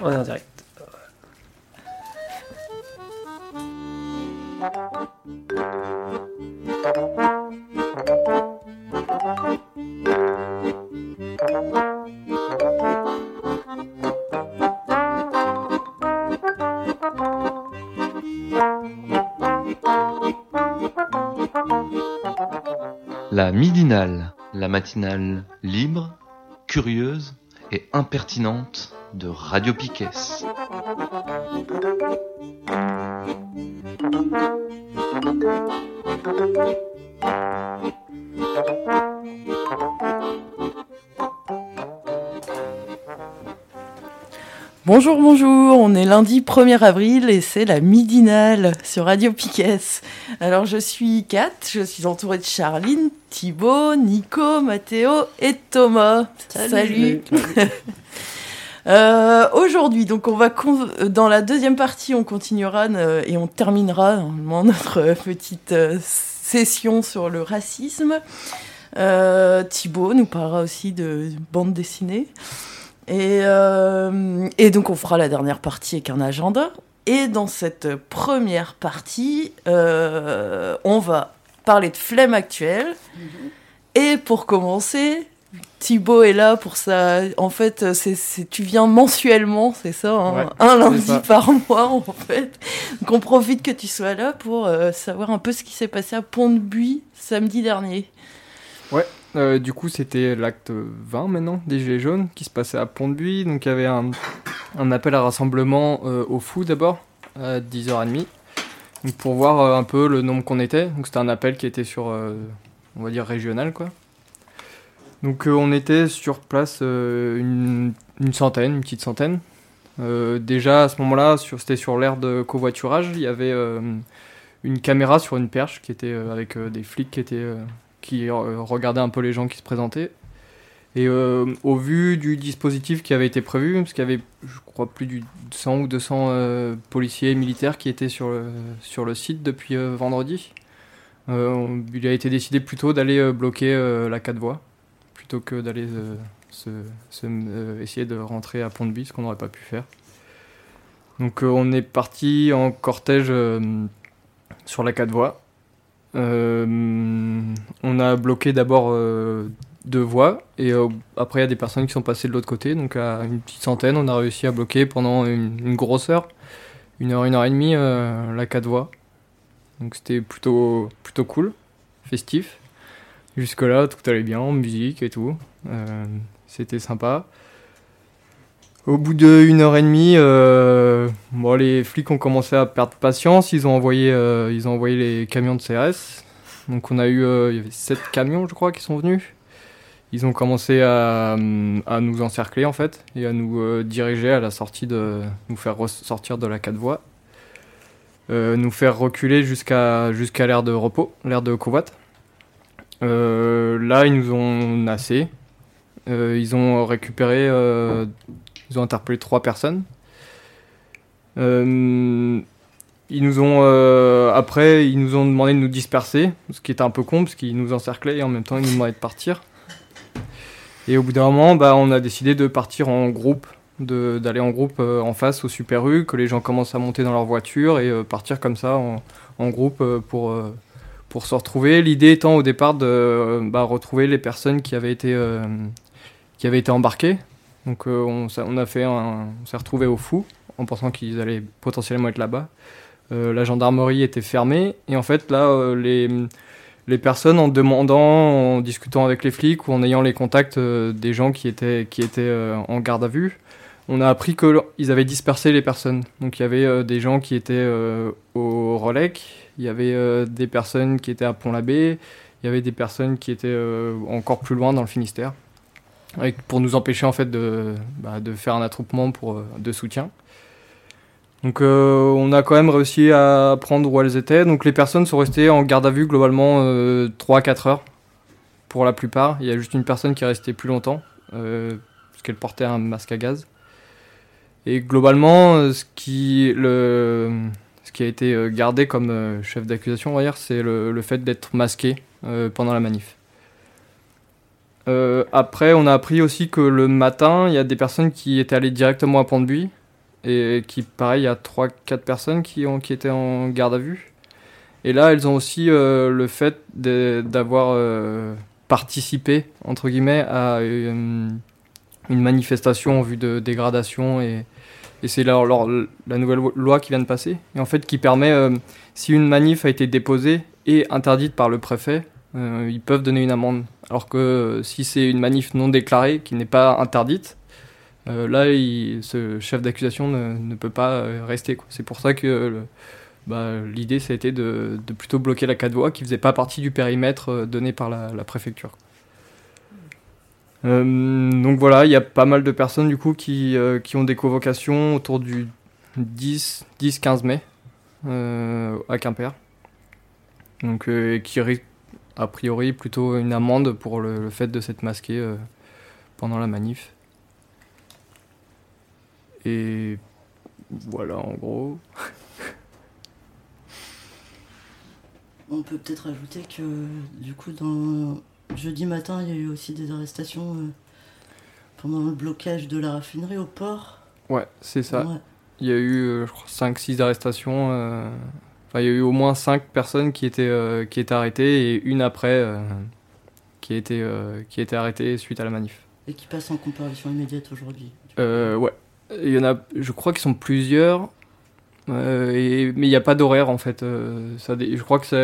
On est en. La midinale, la matinale libre, curieuse et impertinente de Radio Piquet. Bonjour, bonjour, on est lundi 1er avril et c'est la midinale sur Radio Piquet. Alors je suis Kat, je suis entourée de Charline, Thibaut, Nico, Mathéo et Thomas. Salut. Euh, Aujourd'hui, donc on va dans la deuxième partie, on continuera euh, et on terminera normalement notre petite euh, session sur le racisme. Euh, Thibaut nous parlera aussi de bande dessinée. Et, euh, et, donc on fera la dernière partie avec un agenda. Et dans cette première partie, euh, on va parler de flemme actuelle. Mm -hmm. Et pour commencer, Thibaut est là pour ça. En fait, c'est, tu viens mensuellement, c'est ça, hein, ouais, un lundi ça. par mois en fait. Donc on profite que tu sois là pour euh, savoir un peu ce qui s'est passé à Pont-de-Buis samedi dernier. Ouais, euh, du coup c'était l'acte 20 maintenant des Gilets jaunes qui se passait à Pont-de-Buis. Donc il y avait un, un appel à rassemblement euh, au fou d'abord à 10h30 donc, pour voir un peu le nombre qu'on était. Donc c'était un appel qui était sur, on va dire, régional quoi. Donc euh, on était sur place euh, une, une, centaine, une petite centaine. Euh, déjà à ce moment-là, c'était sur l'aire de covoiturage, il y avait une caméra sur une perche qui était avec des flics qui étaient qui regardaient un peu les gens qui se présentaient. Et au vu du dispositif qui avait été prévu, parce qu'il y avait, je crois, plus de 100 ou 200 policiers et militaires qui étaient sur le, sur le site depuis vendredi, il a été décidé plutôt d'aller bloquer la 4 voies plutôt que d'aller euh, se, euh, essayer de rentrer à Pont-de-Buis, ce qu'on n'aurait pas pu faire. Donc euh, on est parti en cortège sur la 4 voies. on a bloqué d'abord deux voies et après il y a des personnes qui sont passées de l'autre côté, donc à une petite centaine, on a réussi à bloquer pendant une, une grosse heure, une heure, une heure et demie, la 4 voies. Donc c'était plutôt, plutôt cool, festif. Jusque-là, tout allait bien, musique et tout. Euh, C'était sympa. Au bout d'une heure et demie, euh, bon, les flics ont commencé à perdre patience. Ils ont envoyé, euh, ils ont envoyé les camions de CRS. Donc on a eu, euh, il y avait sept camions, je crois, qui sont venus. Ils ont commencé à, nous encercler en fait et à nous diriger à la sortie de, nous faire sortir de la 4 voies, nous faire reculer jusqu'à jusqu'à l'aire de repos, l'aire de Covat. Euh, là, ils nous ont nassé. Euh, ils ont récupéré. Euh, ils ont interpellé trois personnes. ils nous ont. après, ils nous ont demandé de nous disperser, ce qui était un peu con, parce qu'ils nous encerclaient et en même temps, ils nous demandaient de partir. Et au bout d'un moment, bah, on a décidé de partir en groupe, d'aller en groupe en face au Super U, que les gens commencent à monter dans leur voiture et partir comme ça en, groupe pour, pour se retrouver. L'idée étant au départ de bah, retrouver les personnes qui avaient été, qui avaient été embarquées. Donc on, on, a fait on s'est retrouvé au fou en pensant qu'ils allaient potentiellement être là-bas. la gendarmerie était fermée et en fait là les les personnes en demandant, en discutant avec les flics ou en ayant les contacts euh, des gens qui étaient, qui étaient euh, en garde à vue, on a appris qu'ils avaient dispersé les personnes. Donc il y avait euh, des gens qui étaient au Rolec, il y avait des personnes qui étaient à Pont-l'Abbé, il y avait des personnes qui étaient encore plus loin dans le Finistère, pour nous empêcher en fait de, bah, de faire un attroupement pour, de soutien. Donc euh, on a quand même réussi à prendre où elles étaient. Donc les personnes sont restées en garde à vue globalement euh, 3-4 heures pour la plupart. Il y a juste une personne qui est restée plus longtemps euh, parce qu'elle portait un masque à gaz. Et globalement, ce qui, le, qui a été euh, gardé comme euh, chef d'accusation, c'est le, le, fait d'être masqué euh, pendant la manif. après, on a appris aussi que le matin, il y a des personnes qui étaient allées directement à Pont-de-Buis et qui, pareil, il y a 3-4 personnes qui, ont, qui étaient en garde à vue. Et là, elles ont aussi le fait d'avoir participé, entre guillemets, à une, une manifestation en vue de dégradation et, et c'est la, nouvelle loi qui vient de passer, et en fait qui permet, euh, si une manif a été déposée et interdite par le préfet, euh, ils peuvent donner une amende. Alors que euh, si c'est une manif non déclarée, qui n'est pas interdite, là, ce chef d'accusation ne, peut pas rester. C'est pour ça que bah, l'idée, ça a été de, plutôt bloquer la 4 voies qui faisait pas partie du périmètre donné par la, préfecture. Donc voilà, il y a pas mal de personnes du coup qui, euh, qui ont des convocations autour du 10-15 mai euh, à Quimper. Donc qui risquent a priori plutôt une amende pour le, fait de s'être masqué pendant la manif. Et voilà en gros. On peut peut-être ajouter que du coup dans Jeudi matin, il y a eu aussi des arrestations euh, pendant le blocage de la raffinerie au port. Ouais, c'est ça. Il y a eu, euh, je crois, 5-6 arrestations. Euh, enfin, il y a eu au moins 5 personnes qui étaient, qui étaient arrêtées et une après qui, a été, qui été arrêtée suite à la manif. Et qui passe en comparution immédiate aujourd'hui. ouais. Il y en a, je crois qu'ils sont plusieurs. et, mais il n'y a pas d'horaire en fait. ça, je crois que ça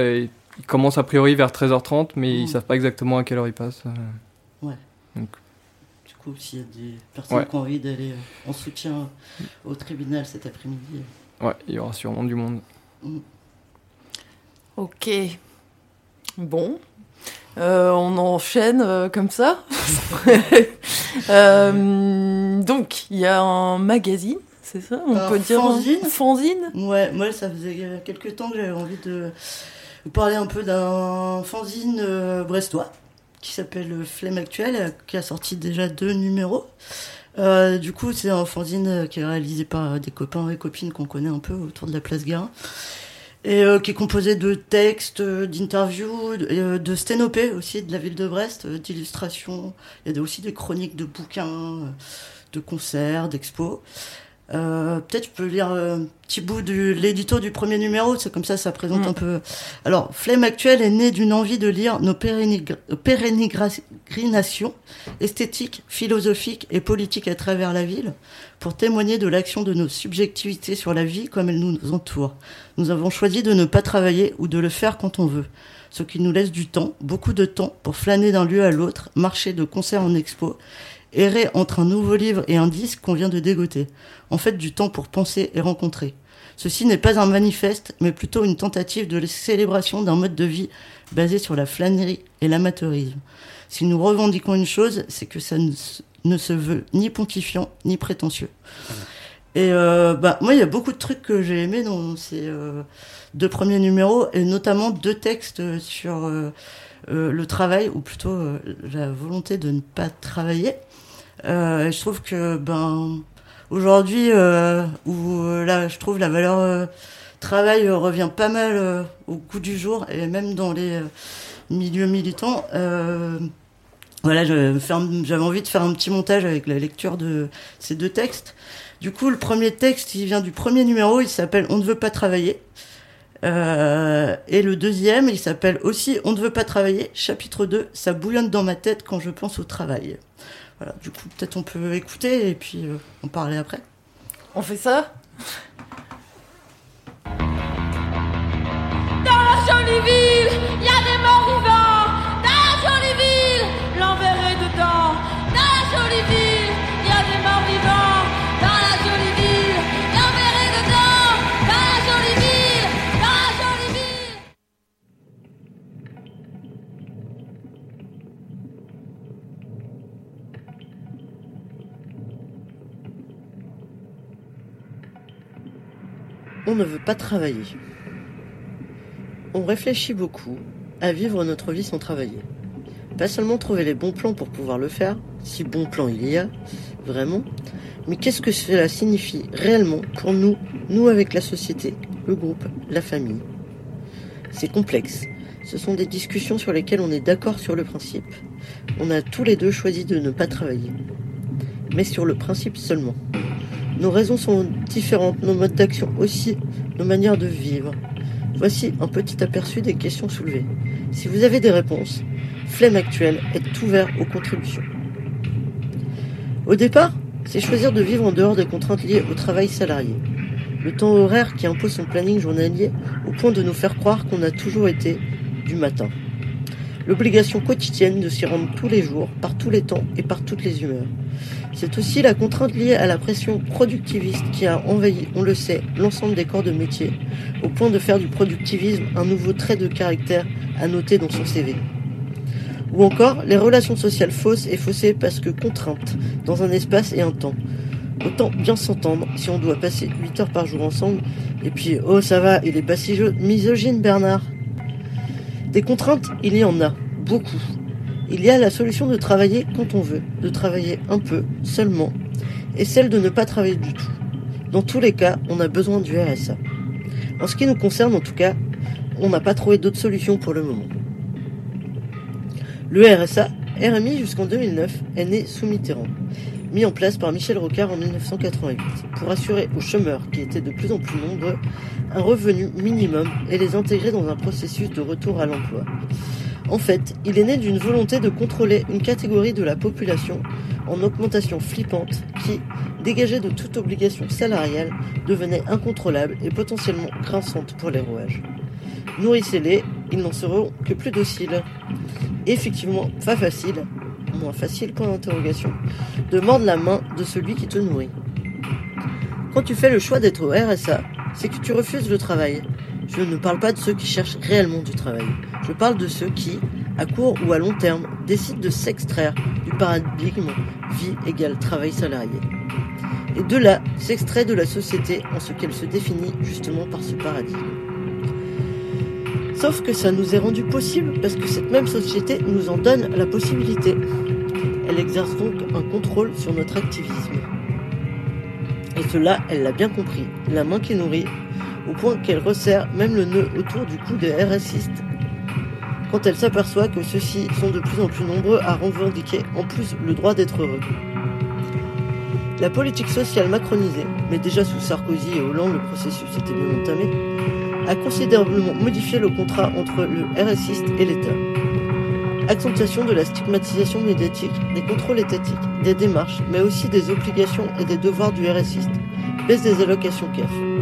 ils commencent a priori vers 13h30, mais ils ils mmh. savent pas exactement à quelle heure ils passent. Euh. Ouais. Donc. Du coup, s'il y a des personnes qui ont envie d'aller euh, en soutien au tribunal cet après-midi. Euh. Ouais, il y aura sûrement du monde. Mmh. Ok. Bon. on enchaîne comme ça. donc, il y a un magazine, c'est ça On peut dire fanzine? fanzine? Ouais, moi ça faisait quelques temps que j'avais envie de vous parler un peu d'un fanzine euh, brestois qui s'appelle Flemme Actuelle, qui a sorti déjà deux numéros. Euh, du coup, c'est un fanzine qui est réalisé par des copains et copines qu'on connaît un peu autour de la place Garin. Et euh, qui est composé de textes, d'interviews, de, de sténopées aussi de la ville de Brest, d'illustrations. Il y a aussi des chroniques de bouquins, de concerts, d'expos. Euh, peut-être je peux lire un petit bout de l'édito du premier numéro, c'est comme ça, ça présente mm. un peu. Alors, Flemme actuelle est née d'une envie de lire nos pérégrinations esthétiques, philosophiques et politiques à travers la ville pour témoigner de l'action de nos subjectivités sur la vie comme elle nous entoure. Nous avons choisi de ne pas travailler ou de le faire quand on veut, ce qui nous laisse du temps, beaucoup de temps, pour flâner d'un lieu à l'autre, marcher de concert en expo errer entre un nouveau livre et un disque qu'on vient de dégoter. En fait, du temps pour penser et rencontrer. Ceci n'est pas un manifeste, mais plutôt une tentative de célébration d'un mode de vie basé sur la flânerie et l'amateurisme. Si nous revendiquons une chose, c'est que ça ne se veut ni pontifiant ni prétentieux. Et euh, bah moi, il y a beaucoup de trucs que j'ai aimés dans ces euh, deux premiers numéros, et notamment deux textes sur euh, le travail, ou plutôt la volonté de ne pas travailler. Euh, je trouve que ben aujourd'hui euh, où euh, là je trouve la valeur travail revient pas mal au goût du jour et même dans les milieux militants. voilà, j'avais envie de faire un petit montage avec la lecture de ces deux textes. Du coup, le premier texte, il vient du premier numéro, il s'appelle On ne veut pas travailler. Euh, et le deuxième, il s'appelle aussi On ne veut pas travailler, chapitre 2, ça bouillonne dans ma tête quand je pense au travail. Voilà, du coup, peut-être on peut écouter et puis euh, en parler après. On fait ça? Dans la jolie ville, il y a On ne veut pas travailler. On réfléchit beaucoup à vivre notre vie sans travailler. Pas seulement trouver les bons plans pour pouvoir le faire, si bons plans il y a, vraiment, mais qu'est-ce que cela signifie réellement pour nous, nous avec la société, le groupe, la famille? C'est complexe. Ce sont des discussions sur lesquelles on est d'accord sur le principe. On a tous les deux choisi de ne pas travailler. Mais sur le principe seulement. Nos raisons sont différentes, nos modes d'action aussi, nos manières de vivre. Voici un petit aperçu des questions soulevées. Si vous avez des réponses, Flemme Actuelle est ouvert aux contributions. Au départ, c'est choisir de vivre en dehors des contraintes liées au travail salarié. Le temps horaire qui impose son planning journalier au point de nous faire croire qu'on a toujours été du matin. L'obligation quotidienne de s'y rendre tous les jours, par tous les temps et par toutes les humeurs. C'est aussi la contrainte liée à la pression productiviste qui a envahi, on le sait, l'ensemble des corps de métier, au point de faire du productivisme un nouveau trait de caractère à noter dans son CV. Ou encore les relations sociales fausses et faussées parce que contraintes dans un espace et un temps. Autant bien s'entendre si on doit passer 8 heures par jour ensemble et puis oh ça va, il est pas si misogyne Bernard. Des contraintes, il y en a, beaucoup. Il y a la solution de travailler quand on veut, de travailler un peu, seulement, et celle de ne pas travailler du tout. Dans tous les cas, on a besoin du RSA. En ce qui nous concerne, en tout cas, on n'a pas trouvé d'autre solution pour le moment. Le RSA, RMI jusqu'en 2009, est né sous Mitterrand, mis en place par Michel Rocard en 1988, pour assurer aux chômeurs, qui étaient de plus en plus nombreux, un revenu minimum et les intégrer dans un processus de retour à l'emploi. En fait, il est né d'une volonté de contrôler une catégorie de la population en augmentation flippante qui, dégagée de toute obligation salariale, devenait incontrôlable et potentiellement grinçante pour les rouages. Nourrissez-les, ils n'en seront que plus dociles. Effectivement, pas facile, moins facile point d'interrogation, de mordre la main de celui qui te nourrit. Quand tu fais le choix d'être au RSA, c'est que tu refuses le travail. Je ne parle pas de ceux qui cherchent réellement du travail. Je parle de ceux qui, à court ou à long terme, décident de s'extraire du paradigme vie égale travail salarié. Et de là, s'extrait de la société en ce qu'elle se définit justement par ce paradigme. Sauf que ça nous est rendu possible parce que cette même société nous en donne la possibilité. Elle exerce donc un contrôle sur notre activisme. Et cela, elle l'a bien compris, la main qui nourrit, au point qu'elle resserre même le nœud autour du cou des RSistes. Quand elle s'aperçoit que ceux-ci sont de plus en plus nombreux à revendiquer en plus le droit d'être heureux. La politique sociale macronisée, mais déjà sous Sarkozy et Hollande le processus était bien entamé, a considérablement modifié le contrat entre le RSiste et l'État. Accentuation de la stigmatisation médiatique, des contrôles étatiques, des démarches, mais aussi des obligations et des devoirs du RSiste, baisse des allocations CAF.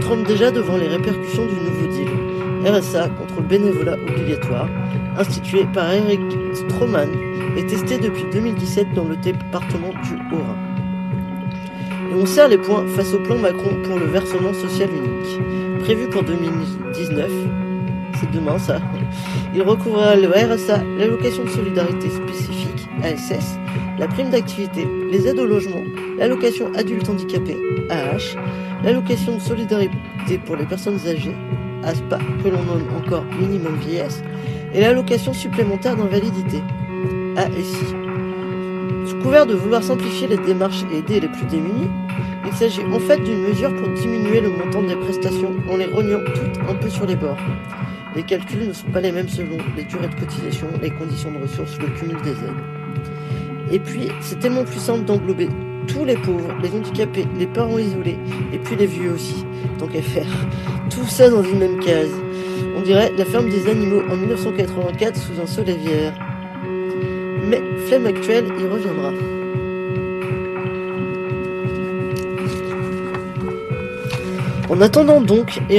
On tremble déjà devant les répercussions du nouveau deal. RSA contre le bénévolat obligatoire, institué par Eric Stroman et testé depuis 2017 dans le département du Haut-Rhin. Et on serre les points face au plan Macron pour le versement social unique. Prévu pour 2019, c'est demain ça, il recouvrira le RSA, l'allocation de solidarité spécifique, ASS, la prime d'activité, les aides au logement, l'allocation adulte handicapé, AH, l'allocation de solidarité pour les personnes âgées, ASPA, que l'on nomme encore minimum vieillesse, et l'allocation supplémentaire d'invalidité, ASI. Sous couvert de vouloir simplifier les démarches et aider les plus démunis, il s'agit en fait d'une mesure pour diminuer le montant des prestations en les rognant toutes un peu sur les bords. Les calculs ne sont pas les mêmes selon les durées de cotisation, les conditions de ressources, le cumul des aides. Et puis, c'est tellement plus simple d'englober tous les pauvres, les handicapés, les parents isolés, et puis les vieux aussi, tant qu'à faire. Tout ça dans une même case. On dirait la ferme des animaux en 1984 sous un soleil vierre. Mais Flemme Actuelle y reviendra. En attendant donc, et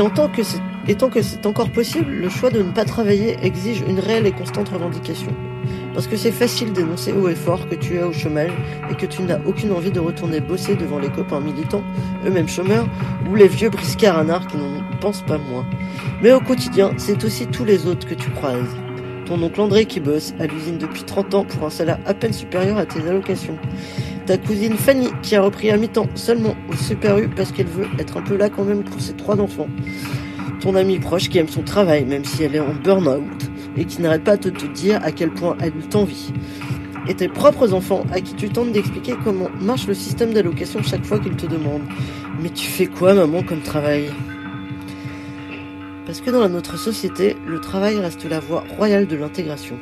tant que c'est encore possible, le choix de ne pas travailler exige une réelle et constante revendication. Parce que c'est facile d'énoncer haut et fort que tu es au chômage et que tu n'as aucune envie de retourner bosser devant les copains militants, eux-mêmes chômeurs, ou les vieux briscards anards qui n'en pensent pas moins. Mais au quotidien, c'est aussi tous les autres que tu croises. Ton oncle André qui bosse à l'usine depuis 30 ans pour un salaire à peine supérieur à tes allocations. Ta cousine Fanny qui a repris à mi-temps seulement au Super U parce qu'elle veut être un peu là quand même pour ses trois enfants ton amie proche qui aime son travail même si elle est en burn-out et qui n'arrête pas de te dire à quel point elle t'envie. Et tes propres enfants à qui tu tentes d'expliquer comment marche le système d'allocation chaque fois qu'ils te demandent Mais tu fais quoi maman comme travail? Parce que dans notre société, le travail reste la voie royale de l'intégration.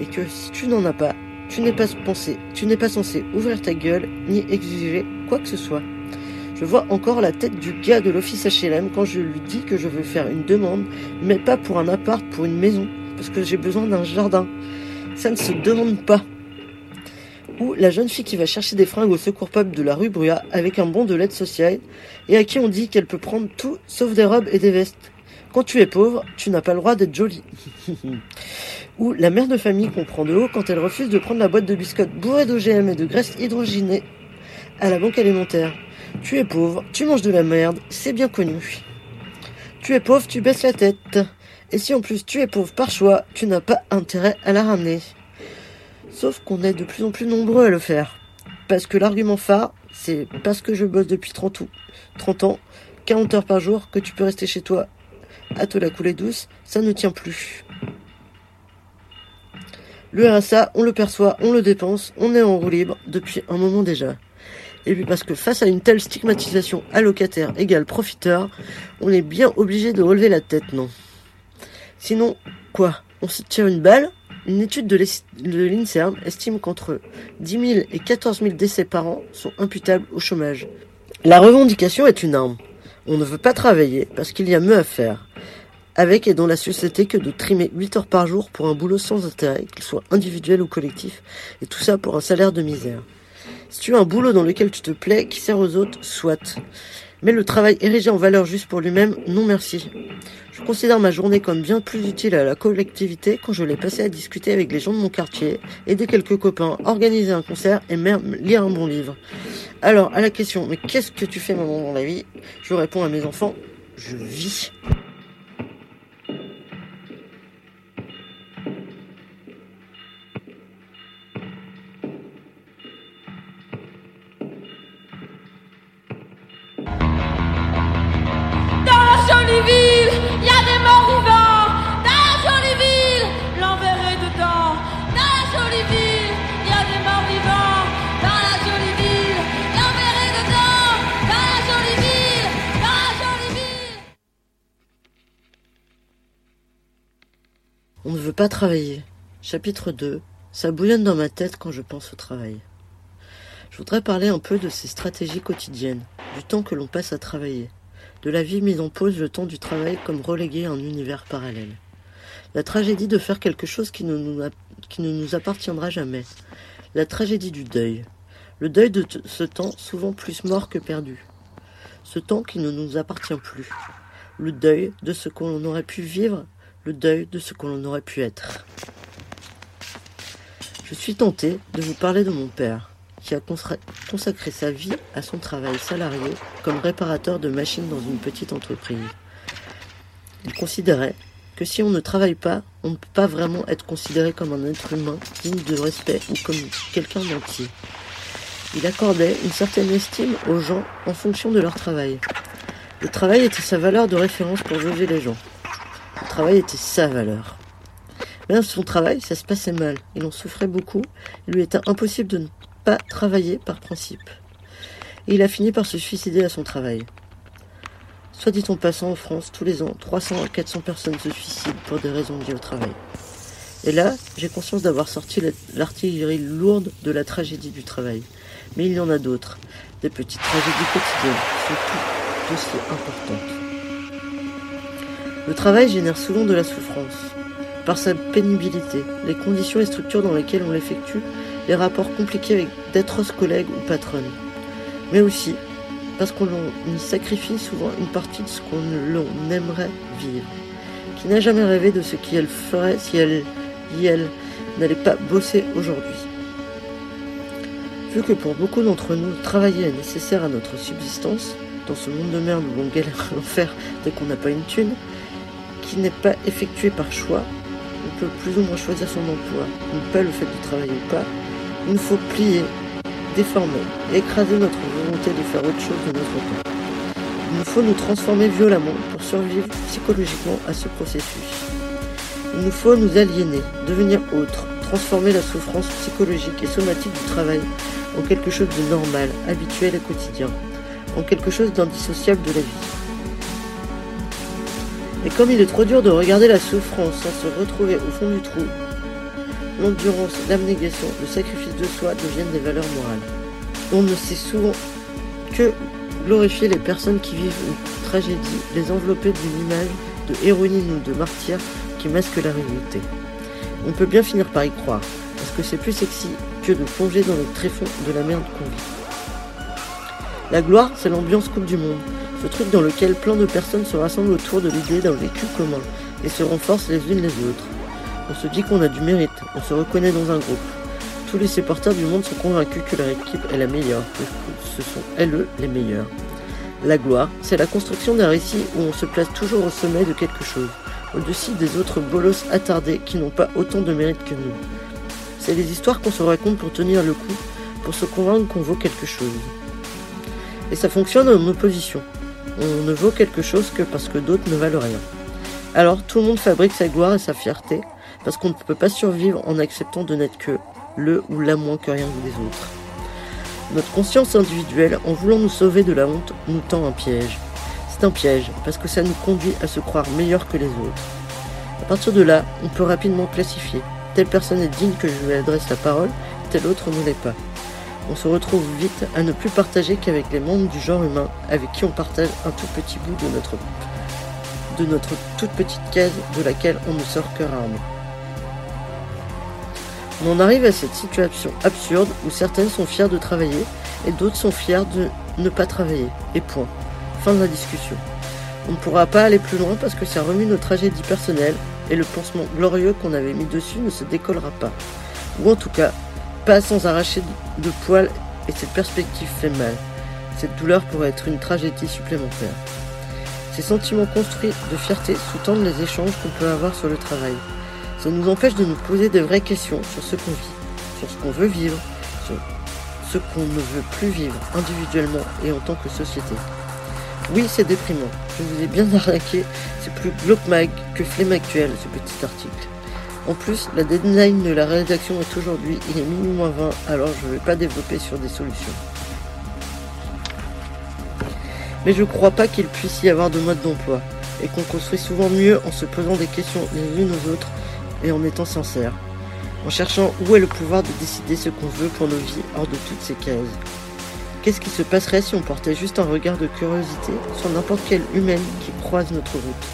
Et que si tu n'en as pas, tu n'es pas pensé, tu n'es pas censé ouvrir ta gueule ni exiger quoi que ce soit. Je vois encore la tête du gars de l'office HLM quand je lui dis que je veux faire une demande, mais pas pour un appart, pour une maison, que j'ai besoin d'un jardin. Ça ne se demande pas. Ou la jeune fille qui va chercher des fringues au secours pub de la rue Brua avec un bon de l'aide sociale et à qui on dit qu'elle peut prendre tout sauf des robes et des vestes. Quand tu es pauvre, tu n'as pas le droit d'être jolie. Ou la mère de famille qu'on prend de haut quand elle refuse de prendre la boîte de biscottes bourrée d'OGM et de graisse hydrogénée à la banque alimentaire. Tu es pauvre, tu manges de la merde, c'est bien connu. Tu es pauvre, tu baisses la tête. Et si en plus tu es pauvre par choix, tu n'as pas intérêt à la ramener. Sauf qu'on est de plus en plus nombreux à le faire. Parce que l'argument phare, c'est parce que je bosse depuis 30, ou- 30 ans, 40 heures par jour, que tu peux rester chez toi à te la couler douce, ça ne tient plus. Le RSA, on le perçoit, on le dépense, on est en roue libre depuis un moment déjà. Et puis parce que face à une telle stigmatisation allocataire égale profiteur, on est bien obligé de relever la tête, non? Sinon, quoi? On se tire une balle? Une étude de l'INSERM estime qu'entre 10 000 et 14 000 décès par an sont imputables au chômage. La revendication est une arme. On ne veut pas travailler parce qu'il y a mieux à faire. Avec et dans la société que de trimer 8 heures par jour pour un boulot sans intérêt, qu'il soit individuel ou collectif, et tout ça pour un salaire de misère. Si tu as un boulot dans lequel tu te plais, qui sert aux autres, soit. Mais le travail érigé en valeur juste pour lui-même, non merci. Je considère ma journée comme bien plus utile à la collectivité quand je l'ai passée à discuter avec les gens de mon quartier, aider quelques copains, organiser un concert et même lire un bon livre. Alors, à la question, mais qu'est-ce que tu fais maman dans la vie? Je réponds à mes enfants, je vis. Pas travailler. Chapitre 2. Ça bouillonne dans ma tête quand je pense au travail. Je voudrais parler un peu de ces stratégies quotidiennes, du temps que l'on passe à travailler, de la vie mise en pause le temps du travail comme relégué à un univers parallèle. La tragédie de faire quelque chose qui ne nous, qui ne nous appartiendra jamais. La tragédie du deuil. Le deuil de ce temps souvent plus mort que perdu. Ce temps qui ne nous appartient plus. Le deuil de ce qu'on aurait pu vivre le deuil de ce que l'on aurait pu être. Je suis tenté de vous parler de mon père, qui a consacré sa vie à son travail salarié comme réparateur de machines dans une petite entreprise. Il considérait que si on ne travaille pas, on ne peut pas vraiment être considéré comme un être humain digne de respect ou comme quelqu'un d'entier. Il accordait une certaine estime aux gens en fonction de leur travail. Le travail était sa valeur de référence pour juger les gens. Le travail était sa valeur. Mais son travail, ça se passait mal. Il en souffrait beaucoup. Il lui était impossible de ne pas travailler par principe. Et il a fini par se suicider à son travail. Soit dit en passant, en France, tous les ans, 300 à 400 personnes se suicident pour des raisons liées au travail. Et là, j'ai conscience d'avoir sorti la- l'artillerie lourde de la tragédie du travail. Mais il y en a d'autres. Des petites tragédies quotidiennes sont tout aussi importantes. Le travail génère souvent de la souffrance. Par sa pénibilité, les conditions et structures dans lesquelles on l'effectue, les rapports compliqués avec d'atroces collègues ou patronnes. Mais aussi parce qu'on y sacrifie souvent une partie de ce qu'on aimerait vivre. Qui n'a jamais rêvé de ce qu'elle ferait si elle, elle n'allait pas bosser aujourd'hui. Vu que pour beaucoup d'entre nous, travailler est nécessaire à notre subsistance, dans ce monde de merde où on galère à l'enfer dès qu'on n'a pas une thune, qui n'est pas effectué par choix, on peut plus ou moins choisir son emploi, ou pas le fait de travailler ou pas, il nous faut plier, déformer écraser notre volonté de faire autre chose de notre temps. Il nous faut nous transformer violemment pour survivre psychologiquement à ce processus. Il nous faut nous aliéner, devenir autres, transformer la souffrance psychologique et somatique du travail en quelque chose de normal, habituel et quotidien, en quelque chose d'indissociable de la vie. Et comme il est trop dur de regarder la souffrance sans se retrouver au fond du trou, l'endurance, l'abnégation, le sacrifice de soi deviennent des valeurs morales. On ne sait souvent que glorifier les personnes qui vivent une tragédie, les envelopper d'une image de héroïne ou de martyr qui masque la réalité. On peut bien finir par y croire, parce que c'est plus sexy que de plonger dans le tréfonds de la merde qu'on vit. La gloire, c'est l'ambiance Coupe du Monde, ce truc dans lequel plein de personnes se rassemblent autour de l'idée d'un vécu commun et se renforcent les unes les autres. On se dit qu'on a du mérite, on se reconnaît dans un groupe. Tous les supporters du monde sont convaincus que leur équipe est la meilleure, que ce sont elles eux les meilleurs. La gloire, c'est la construction d'un récit où on se place toujours au sommet de quelque chose, au-dessus des autres bolos attardés qui n'ont pas autant de mérite que nous. C'est les histoires qu'on se raconte pour tenir le coup, pour se convaincre qu'on vaut quelque chose. Et ça fonctionne en opposition. On ne vaut quelque chose que parce que d'autres ne valent rien. Alors tout le monde fabrique sa gloire et sa fierté, parce qu'on ne peut pas survivre en acceptant de n'être que le ou la moins que rien des autres. Notre conscience individuelle, en voulant nous sauver de la honte, nous tend un piège. C'est un piège, parce que ça nous conduit à se croire meilleurs que les autres. À partir de là, on peut rapidement classifier. Telle personne est digne que je lui adresse la parole, telle autre ne l'est pas. On se retrouve vite à ne plus partager qu'avec les membres du genre humain, avec qui on partage un tout petit bout de notre, de notre toute petite case de laquelle on ne sort que rarement. On en arrive à cette situation absurde où certaines sont fières de travailler et d'autres sont fières de ne pas travailler. Et point. Fin de la discussion. On ne pourra pas aller plus loin parce que ça remue nos tragédies personnelles et le pansement glorieux qu'on avait mis dessus ne se décollera pas. Ou en tout cas, pas sans arracher de poils et cette perspective fait mal. Cette douleur pourrait être une tragédie supplémentaire. Ces sentiments construits de fierté sous-tendent les échanges qu'on peut avoir sur le travail. Ça nous empêche de nous poser de vraies questions sur ce qu'on vit, sur ce qu'on veut vivre, sur ce qu'on ne veut plus vivre individuellement et en tant que société. Oui, c'est déprimant. Je vous ai bien arnaqué. C'est plus glauque mag que flemme actuelle, ce petit article. En plus, la deadline de la rédaction est aujourd'hui. Il est minuit moins 20, alors je ne vais pas développer sur des solutions. Mais je crois pas qu'il puisse y avoir de mode d'emploi, et qu'on construit souvent mieux en se posant des questions les unes aux autres et en étant sincère, en cherchant où est le pouvoir de décider ce qu'on veut pour nos vies hors de toutes ces cases. Qu'est-ce qui se passerait si on portait juste un regard de curiosité sur n'importe quelle humaine qui croise notre route?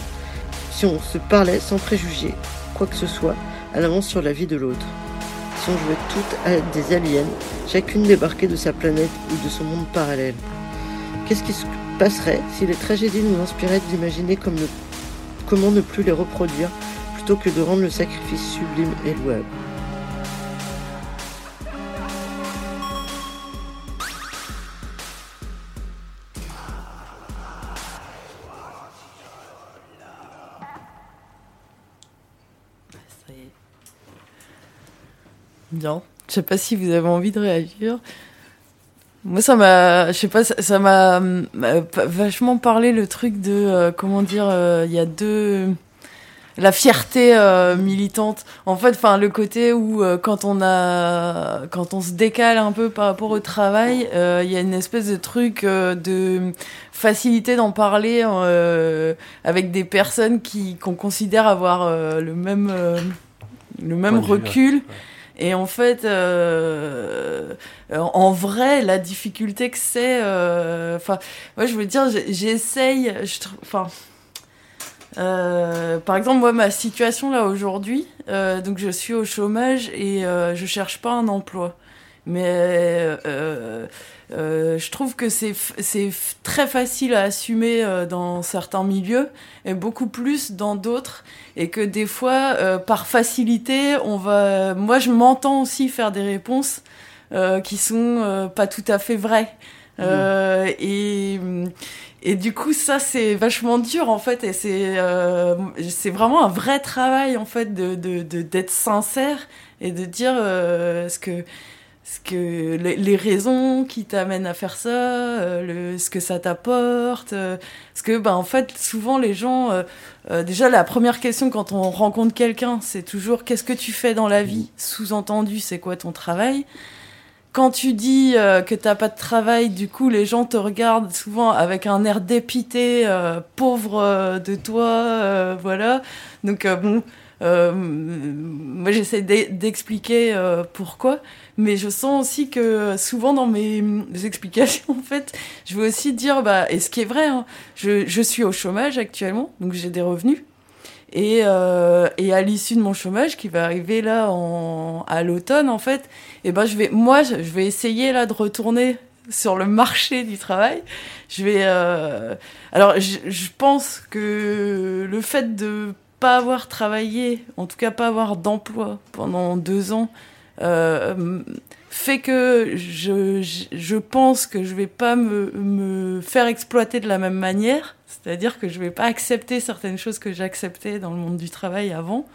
Si on se parlait sans préjuger quoi que ce soit à l'avance sur la vie de l'autre. Si on jouait toutes à des aliens, chacune débarquée de sa planète ou de son monde parallèle. Qu'est-ce qui se passerait si les tragédies nous inspiraient d'imaginer comme ne- comment ne plus les reproduire plutôt que de rendre le sacrifice sublime et louable? Bien. Je sais pas si vous avez envie de réagir. Moi, ça m'a, je sais pas, ça m'a vachement parlé le truc de, euh, comment dire, euh, il y a deux, la fierté euh, militante. En fait, enfin, le côté où quand on a, quand on se décale un peu par rapport au travail, il y a une espèce de truc de facilité d'en parler avec des personnes qui qu'on considère avoir le même, le même recul. ouais. Et en fait, euh, en vrai, la difficulté que c'est, euh, enfin, moi je veux dire, j'essaye, je enfin, euh, par exemple, moi, ma situation là aujourd'hui, donc je suis au chômage et je cherche pas un emploi. Mais euh, euh, je trouve que c'est très facile à assumer euh, dans certains milieux et beaucoup plus dans d'autres. Et que des fois euh, par facilité on va moi je m'entends aussi faire des réponses euh, qui sont euh, pas tout à fait vraies. Euh, et et du coup ça c'est vachement dur en fait. Et c'est euh, c'est vraiment un vrai travail en fait de de de- d'être sincère et de dire euh, ce que ce que les, les raisons qui t'amènent à faire ça, euh, le, ce que ça t'apporte, euh, parce que ben en fait souvent les gens, euh, euh, déjà la première question quand on rencontre quelqu'un, c'est toujours qu'est-ce que tu fais dans la vie, sous-entendu c'est quoi ton travail? Quand tu dis euh, que t'as pas de travail, du coup les gens te regardent souvent avec un air dépité, euh, pauvre de toi, euh, voilà. Donc euh, bon, moi, j'essaie d'expliquer euh, pourquoi, mais je sens aussi que souvent dans mes explications, en fait, je veux aussi dire, bah, et ce qui est vrai, hein, je, je suis au chômage actuellement, donc j'ai des revenus. Et, euh, et à l'issue de mon chômage, qui va arriver là en, à l'automne, en fait, et eh ben je vais, moi, je vais essayer là de retourner sur le marché du travail. Je vais, euh... alors, je, je, pense que le fait de pas avoir travaillé, en tout cas pas avoir d'emploi pendant deux ans, euh, fait que je, je, pense que je vais pas me, me faire exploiter de la même manière, c'est-à-dire que je vais pas accepter certaines choses que j'acceptais dans le monde du travail avant,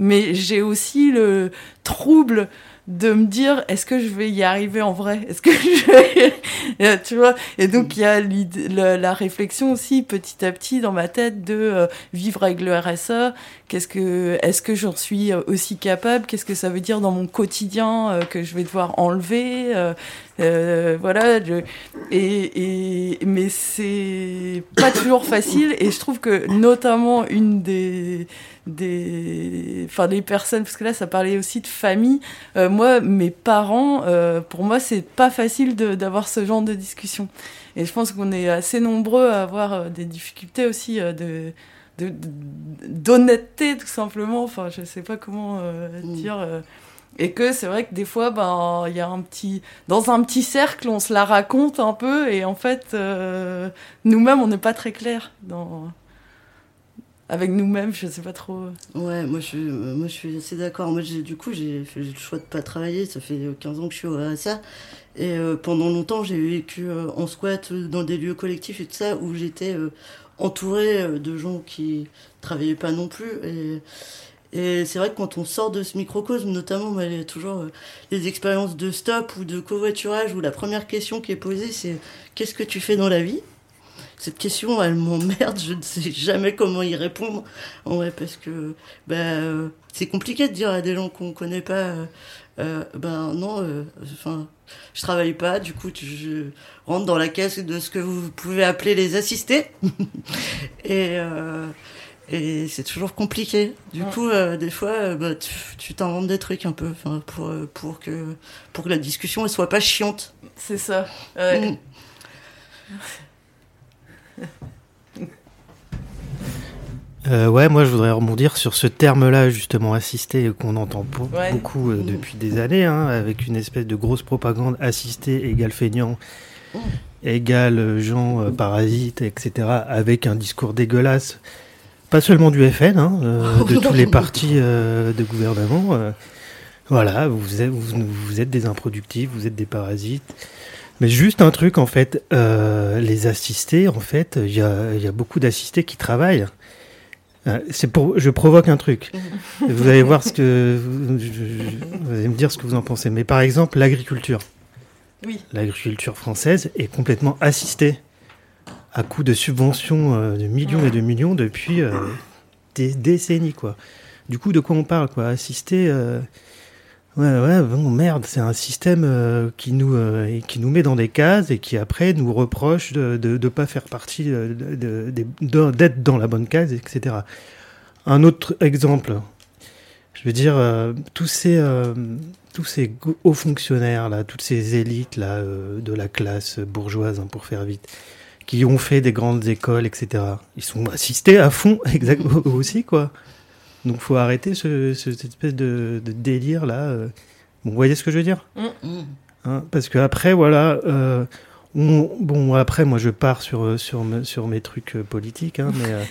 mais j'ai aussi le trouble de me dire est-ce que je vais y arriver en vrai? Est-ce que je vais tu vois? Et donc il y a la, la, réflexion aussi petit à petit dans ma tête de euh, vivre avec le RSA qu'est-ce que est-ce que j'en suis euh, aussi capable? Qu'est-ce que ça veut dire dans mon quotidien euh, que je vais devoir enlever euh, euh voilà je, et, mais c'est pas toujours facile et je trouve que notamment une des des enfin les personnes parce que là ça parlait aussi de famille moi mes parents pour moi c'est pas facile d'avoir ce genre de discussion. Et je pense qu'on est assez nombreux à avoir des difficultés aussi de d'honnêteté tout simplement enfin je sais pas comment euh, mmh. dire euh, et que c'est vrai que des fois ben il y a un petit dans un petit cercle on se la raconte un peu et en fait euh, nous-mêmes on n'est pas très clair dans avec nous-mêmes, je sais pas trop. Ouais, moi je suis, moi, je suis assez d'accord. Moi, du coup, j'ai fait le choix de pas travailler. Ça fait 15 ans que je suis au RSA. Et euh, pendant longtemps, j'ai vécu euh, en squat dans des lieux collectifs et tout ça, où j'étais euh, entourée de gens qui travaillaient pas non plus. Et, c'est vrai que quand on sort de ce microcosme, notamment, il y a toujours les expériences de stop ou de covoiturage, où la première question qui est posée, c'est qu'est-ce que tu fais dans la vie? Cette question, elle m'emmerde, je ne sais jamais comment y répondre. Ouais, parce que ben, euh, c'est compliqué de dire à des gens qu'on ne connaît pas, euh, euh, ben non, enfin, je travaille pas, du coup, tu, je rentre dans la caisse de ce que vous pouvez appeler les assistés. et et c'est toujours compliqué. Du coup, des fois, bah, tu t'inventes des trucs un peu, pour pour que pour que la discussion elle soit pas chiante. C'est ça. Ouais. Mmh. Euh, ouais, moi je voudrais rebondir sur ce terme-là, justement, assisté, qu'on entend ouais. beaucoup euh, depuis des années, hein, avec une espèce de grosse propagande assisté égale feignant, égale euh, gens euh, parasites, etc., avec un discours dégueulasse, pas seulement du FN, hein, de tous les partis de gouvernement. voilà, vous êtes, vous, vous êtes des improductifs, vous êtes des parasites. Mais juste un truc, en fait, euh, les assistés, en fait, il y a, y a, beaucoup d'assistés qui travaillent. Euh, c'est pour, je provoque un truc. vous allez voir ce que, vous, allez me dire ce que vous en pensez. Mais par exemple, l'agriculture. Oui. L'agriculture française est complètement assistée à coup de subventions euh, de millions et de millions depuis des décennies, quoi. Du coup, de quoi on parle, quoi? Assister. Euh, Ouais, ouais, bon, merde, c'est un système euh, qui, nous, euh, qui nous met dans des cases et qui après nous reproche de ne de, pas faire partie, d'être de, dans la bonne case, etc. Un autre exemple, je veux dire, euh, tous ces, euh, tous ces hauts fonctionnaires, là, toutes ces élites là, euh, de la classe bourgeoise, hein, pour faire vite, qui ont fait des grandes écoles, etc., ils sont assistés à fond exactement aussi, quoi. Donc faut arrêter ce, ce, cette espèce de, de délire là. Euh. Bon, vous voyez ce que je veux dire? Mm. hein Parce que après voilà, euh, on, bon après moi je pars sur sur sur mes trucs euh, politiques, hein, mais euh,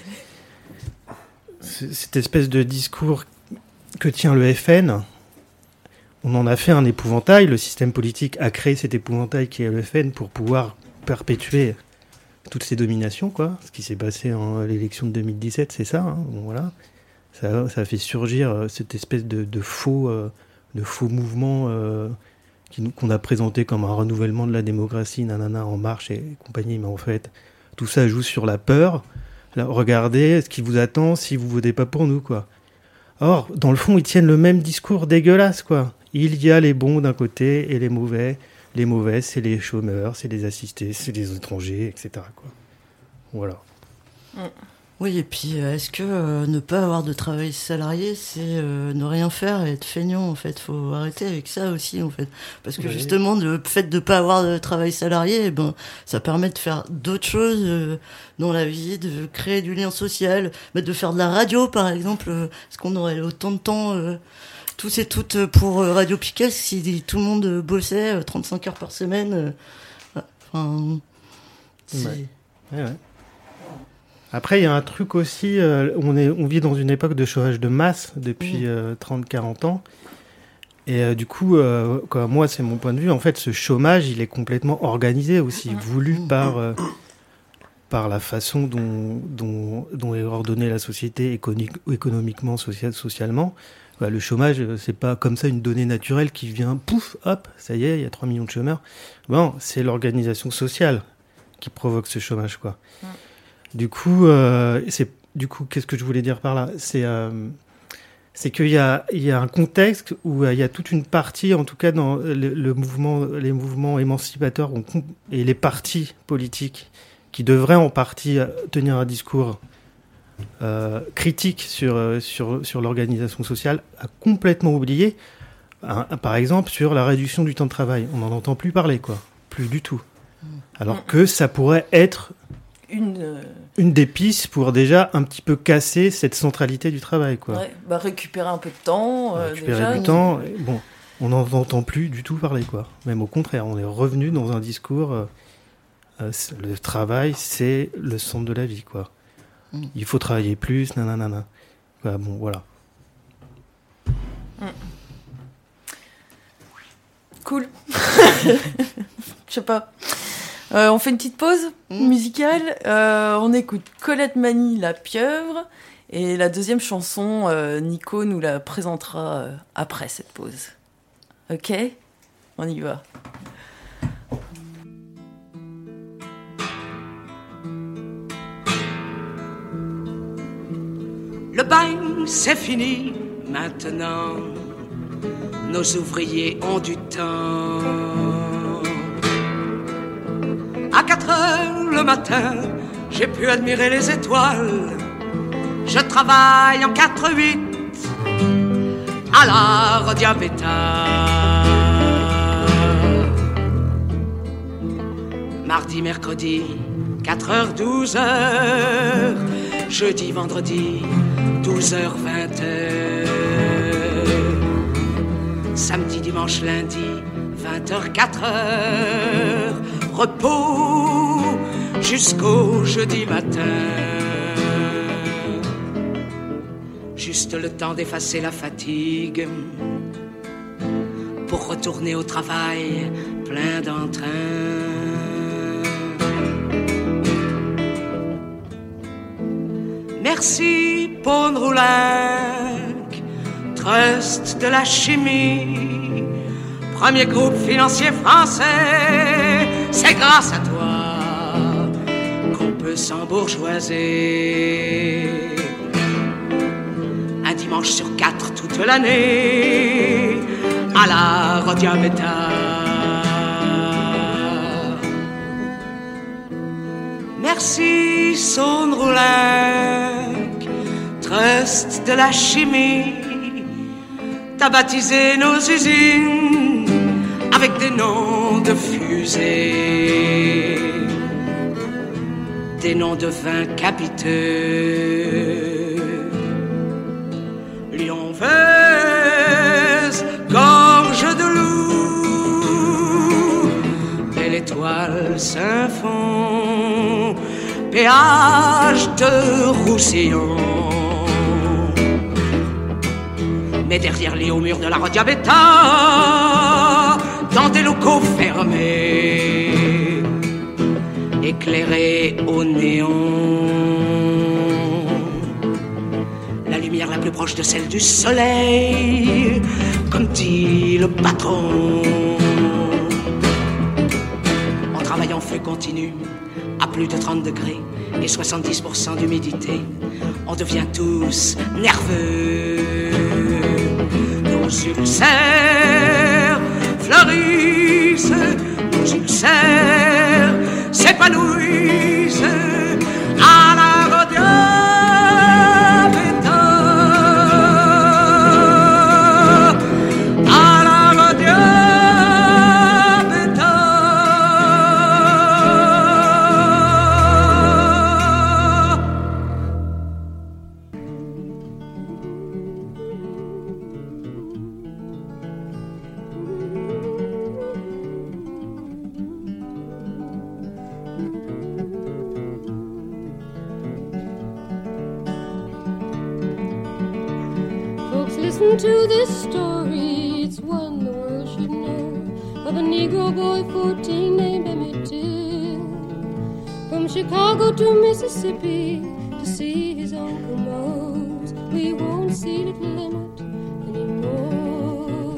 cette espèce de discours que tient le FN, on en a fait un épouvantail. Le système politique a créé cet épouvantail qui est le FN pour pouvoir perpétuer toutes ces dominations, quoi. Ce qui s'est passé en l'élection de 2017, c'est ça. Hein, bon, voilà ça, ça fait surgir euh, cette espèce de, faux, euh, de faux mouvement euh, qu'on a présenté comme un renouvellement de la démocratie, nanana, en marche et compagnie. Mais en fait, tout ça joue sur la peur. Là, regardez ce qui vous attend si vous votez pas pour nous, quoi. Or, dans le fond, ils tiennent le même discours dégueulasse, quoi. Il y a les bons d'un côté et les mauvais. Les mauvais, c'est les chômeurs, c'est les assistés, c'est les étrangers, etc. Voilà. Mm. Oui, et puis euh, est-ce que euh, ne pas avoir de travail salarié, c'est euh, ne rien faire et être feignant en fait? Faut arrêter avec ça aussi en fait, parce que Oui. justement le fait de pas avoir de travail salarié, eh ben ça permet de faire d'autres choses euh, dans la vie, de créer du lien social, mais de faire de la radio par exemple. Est-ce qu'on aurait autant de temps tous et toutes pour Radio Piquet si tout le monde bossait euh, 35 heures par semaine Enfin, Ouais. Ouais, ouais. Après, il y a un truc aussi, euh, on, est, on vit dans une époque de chômage de masse depuis euh, 30-40 ans. Et euh, du coup, euh, quoi, moi, c'est mon point de vue, en fait, ce chômage, il est complètement organisé aussi, voulu par, euh, par la façon dont, dont, dont est ordonnée la société économiquement, social, socialement. Bah, le chômage, c'est pas comme ça une donnée naturelle qui vient, pouf, hop, ça y est, il y a 3 millions de chômeurs. Bon, c'est l'organisation sociale qui provoque ce chômage, quoi. Du coup, euh, c'est du coup, qu'est-ce que je voulais dire par là? C'est euh, c'est qu'il y a, il y a un contexte où euh, il y a toute une partie, en tout cas dans le, le mouvement, les mouvements émancipateurs ont et les partis politiques qui devraient en partie tenir un discours critique sur, sur, sur l'organisation sociale, a complètement oublié, hein, par exemple, sur la réduction du temps de travail. On n'en entend plus parler, quoi. Plus du tout. Alors que ça pourrait être Une, euh, une des pistes pour déjà un petit peu casser cette centralité du travail, quoi. ouais, bah, récupérer un peu de temps. euh, Récupérer déjà. du temps. Bon, on n'en entend plus du tout parler, quoi. Même au contraire, on est revenu dans un discours. euh, le travail, c'est le centre de la vie, quoi. Mm. Il faut travailler plus, nanana. Bon, voilà. Cool. Je sais pas. Euh, on fait une petite pause Mm. musicale. Euh, on écoute Colette Mani, La Pieuvre. Et la deuxième chanson, euh, Nico nous la présentera euh, après cette pause. Ok? On y va. Le bain, c'est fini maintenant. Nos ouvriers ont du temps. Le matin, j'ai pu admirer les étoiles. Je travaille en 4-8 à la Rodiabeta. Mardi, mercredi, 4h, 12h. Jeudi, vendredi, 12h, 20h. Samedi, dimanche, lundi, 20h, 4h. Repos jusqu'au jeudi matin. Juste le temps d'effacer la fatigue pour retourner au travail plein d'entrain. Merci Paul Roulac, trust de la chimie, premier groupe financier français, c'est grâce à toi qu'on peut s'embourgeoiser. Un dimanche sur quatre toute l'année, à la Rodiabeta. Merci Saône Roulac, trust de la chimie. T'as baptisé nos usines avec des noms de des noms de vins capiteux. Lyon Vez, gorge de loup, belle étoile Saint-Fond, péage de Roussillon. Mais derrière les hauts murs de la Rodiabeta, dans des locaux fermés, éclairés au néon, la lumière la plus proche de celle du soleil, comme dit le patron. On travaille en feu continu, à plus de 30 degrés et 70% d'humidité. On devient tous nerveux. Nos ulcères fleurissent, nos ulcères s'épanouissent à la to this story, it's one the world should know of a Negro boy 14 named Emmett Till. From Chicago to Mississippi to see his Uncle Mose, we won't see little Emmett anymore.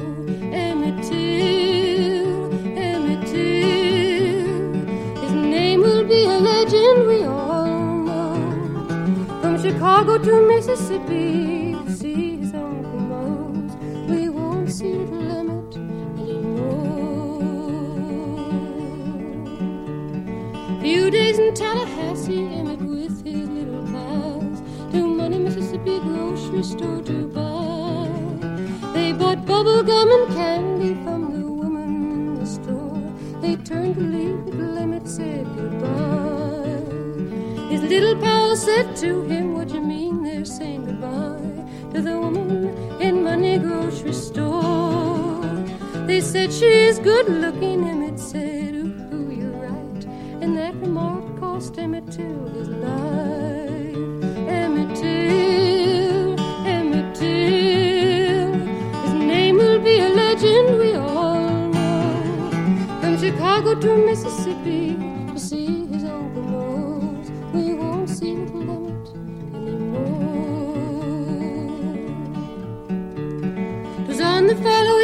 Emmett Till, Emmett Till, his name will be a legend we all know. From Chicago to Mississippi to him, What you mean they're saying goodbye to the woman in Money grocery store? They said she's good looking, Emmett said, Ooh, ooh, you're right. And that remark cost Emmett Till his life. Emmett Till, Emmett Till, his name will be a legend we all know. From Chicago to Mississippi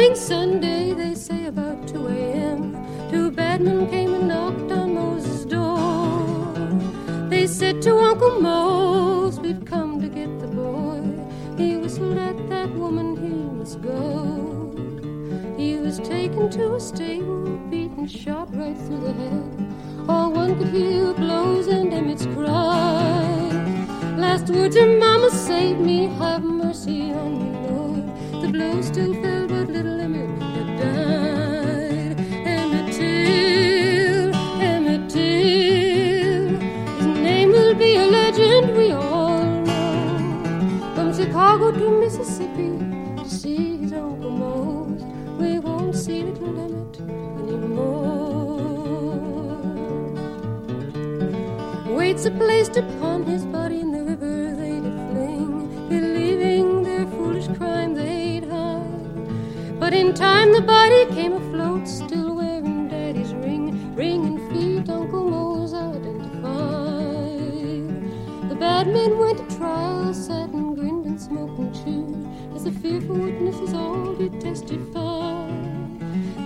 following Sunday, they say about 2 a.m. Two badmen came and knocked on Moses' door. They said to Uncle Mose, We've come to get the boy. He whistled at that woman, he must go. He was taken to a stable, beaten, shot right through the head. All one could hear blows and Emmett's cry. Last words her mama saved me, have mercy on me, Lord. The blow still Chicago to Mississippi to see his Uncle Mose, we won't see little Emmett anymore. Weights are placed upon his body in the river they did fling, believing their foolish crime they'd hide. But in time the body came fearful witnesses all did testify.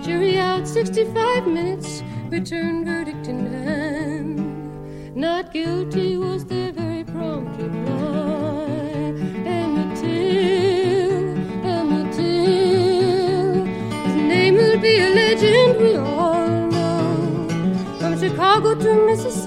Jury out 65 minutes, return verdict in hand. Not guilty was their very prompt reply. Emmett Till, Emmett Till, his name will be a legend we all know. From Chicago to Mississippi